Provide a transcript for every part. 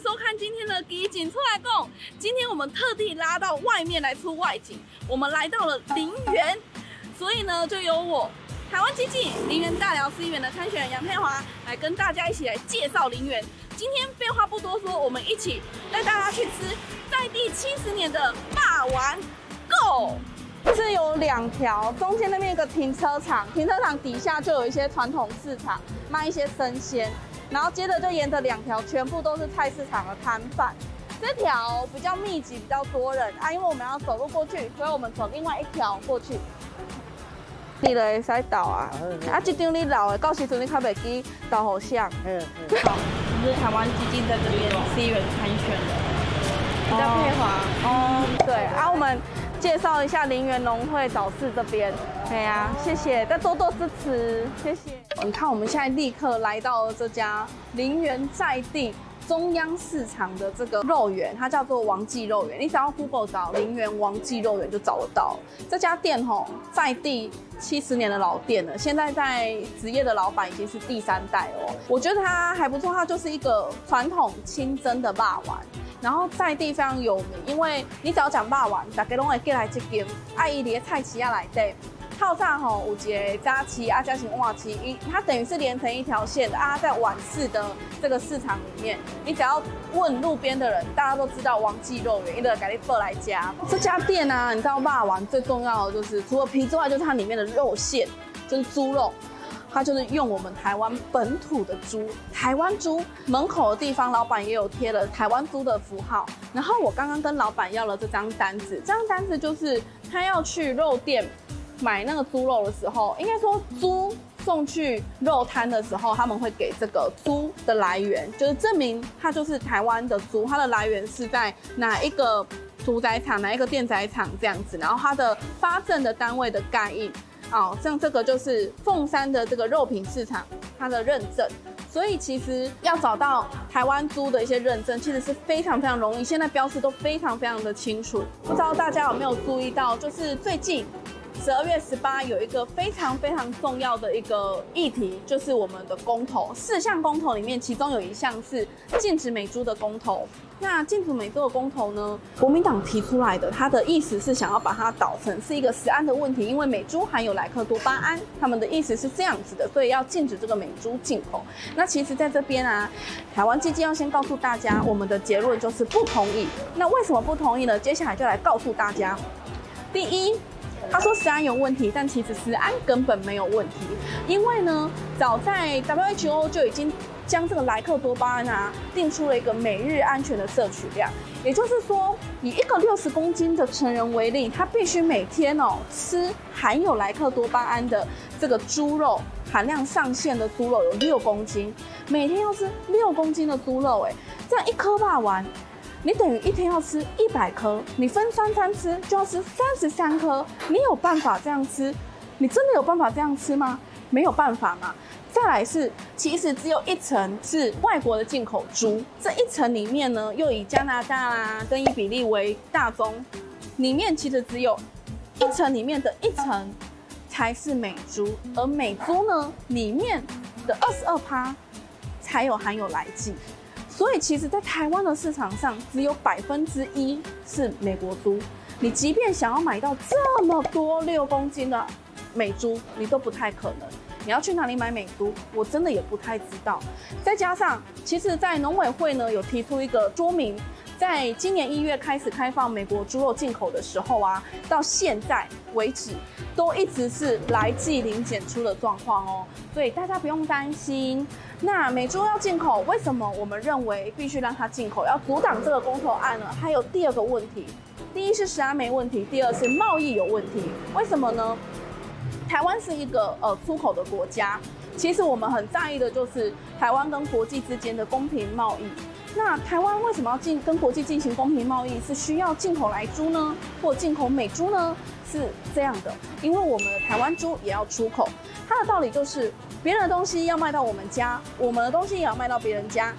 收看今天的《第一景出来讲》。今天我们特地拉到外面来出外景，我们来到了林园，所以呢，就由我台湾基进林园大寮市议员的参选人杨佩华来跟大家一起来介绍林园。今天废话不多说，我们一起带大家去吃在地七十年的霸王，Go！是有两条，中间那边一个停车场，停车场底下就有一些传统市场，卖一些生鲜。然后接着就沿着两条，全部都是菜市场的摊贩。这条比较密集，比较多人啊，因为我们要走路过去，所以我们走另外一条过去。你来塞倒啊？啊，这张你老的，到时阵你较袂记导好像。嗯嗯。好，就是台湾基金在这边是议员参选的，比较配合。哦。对啊，我们。介绍一下林园农会早市这边，对呀，谢谢，再多多支持，谢谢。你看，我们现在立刻来到了这家林园在地中央市场的这个肉圆，它叫做王记肉圆。你只要 Google 找林园王记肉圆就找得到。这家店吼，在地七十年的老店了，现在在职业的老板已经是第三代哦。我觉得它还不错，它就是一个传统清蒸的肉圆。然后在地非常有名，因为你只要讲霸王，大家都会过来这间。爱伊的菜市啊来对，套餐吼有一个早市啊，加上晚市，一它等于是连成一条线的啊。在晚市的这个市场里面，你只要问路边的人，大家都知道王记肉圆，一个赶紧过来加。这家店啊，你知道肉圆最重要的就是除了皮之外，就是它里面的肉馅，就是猪肉。它就是用我们台湾本土的猪，台湾猪门口的地方，老板也有贴了台湾猪的符号。然后我刚刚跟老板要了这张单子，这张单子就是他要去肉店买那个猪肉的时候，应该说猪送去肉摊的时候，他们会给这个猪的来源，就是证明它就是台湾的猪，它的来源是在哪一个屠宰场、哪一个电宰场这样子，然后它的发证的单位的盖印。哦，像这个就是凤山的这个肉品市场，它的认证，所以其实要找到台湾猪的一些认证，其实是非常非常容易。现在标识都非常非常的清楚，不知道大家有没有注意到，就是最近。十二月十八有一个非常非常重要的一个议题，就是我们的公投。四项公投里面，其中有一项是禁止美猪的公投。那禁止美猪的公投呢，国民党提出来的，他的意思是想要把它导成是一个食安的问题，因为美猪含有莱克多巴胺，他们的意思是这样子的，所以要禁止这个美猪进口。那其实在这边啊，台湾基金要先告诉大家，我们的结论就是不同意。那为什么不同意呢？接下来就来告诉大家，第一。他说食安有问题，但其实食安根本没有问题，因为呢，早在 WHO 就已经将这个莱克多巴胺啊定出了一个每日安全的摄取量，也就是说，以一个六十公斤的成人为例，他必须每天哦吃含有莱克多巴胺的这个猪肉含量上限的猪肉有六公斤，每天要吃六公斤的猪肉，哎，这样一颗霸完。你等于一天要吃一百颗，你分三餐吃就要吃三十三颗，你有办法这样吃？你真的有办法这样吃吗？没有办法嘛。再来是，其实只有一层是外国的进口猪，这一层里面呢，又以加拿大啊跟伊比利为大宗，里面其实只有一层里面的一层才是美猪，而美猪呢里面的二十二趴才有含有来剂。所以，其实，在台湾的市场上，只有百分之一是美国猪。你即便想要买到这么多六公斤的美猪，你都不太可能。你要去哪里买美猪？我真的也不太知道。再加上，其实，在农委会呢有提出一个说明，在今年一月开始开放美国猪肉进口的时候啊，到现在为止，都一直是莱剂零检出的状况哦。所以大家不用担心。那美猪要进口，为什么我们认为必须让它进口？要阻挡这个公投案呢？还有第二个问题，第一是食安没问题，第二是贸易有问题。为什么呢？台湾是一个呃出口的国家，其实我们很在意的就是台湾跟国际之间的公平贸易。那台湾为什么要进跟国际进行公平贸易？是需要进口来猪呢，或进口美猪呢？是这样的，因为我们的台湾猪也要出口，它的道理就是。别人的东西要卖到我们家，我们的东西也要卖到别人家，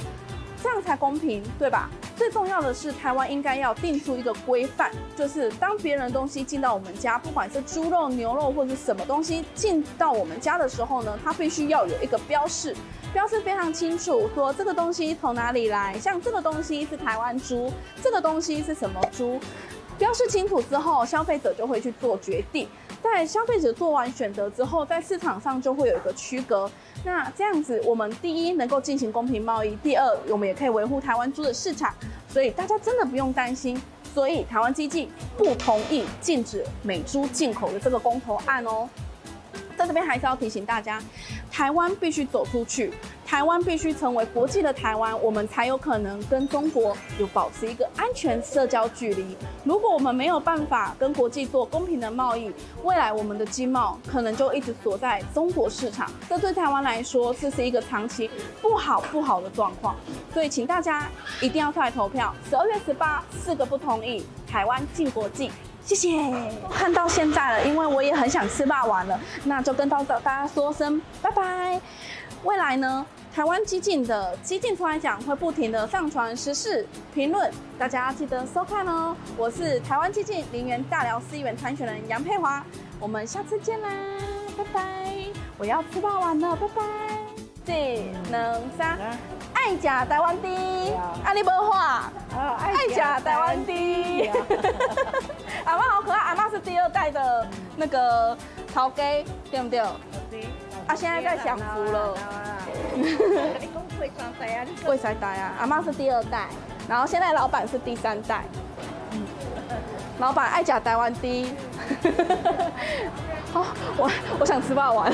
这样才公平，对吧？最重要的是，台湾应该要定出一个规范，就是当别人的东西进到我们家，不管是猪肉、牛肉或者什么东西进到我们家的时候呢，它必须要有一个标示，标示非常清楚，说这个东西从哪里来，像这个东西是台湾猪，这个东西是什么猪，标示清楚之后，消费者就会去做决定。在消费者做完选择之后，在市场上就会有一个区隔。那这样子，我们第一能够进行公平贸易，第二我们也可以维护台湾猪的市场。所以大家真的不用担心。所以台湾基进不同意禁止美猪进口的这个公投案哦。在这边还是要提醒大家，台湾必须走出去。台湾必须成为国际的台湾，我们才有可能跟中国有保持一个安全社交距离。如果我们没有办法跟国际做公平的贸易，未来我们的经贸可能就一直锁在中国市场，这对台湾来说，这是一个长期不好不好的状况。所以，请大家一定要出来投票。十二月十八，四个不同意，台湾进国际。谢谢。看到现在了，因为我也很想吃霸王了，那就跟到大家说声拜拜。未来呢？台湾激进的激进出来讲，会不停的上传时事评论，大家记得收看哦。我是台湾激进林园大寮市议员参选人杨佩华，我们下次见啦，拜拜。我要吃饱完了，拜拜。一、两、三，爱食台湾的，阿里无话，爱食台湾的。阿妈好可爱，阿妈是第二代的那个陶给，对不对？啊，现在在享福了。贵三代啊，阿妈是第二代，然后现在老板是第三代。嗯，老板爱讲台湾的。好，我我想吃霸王。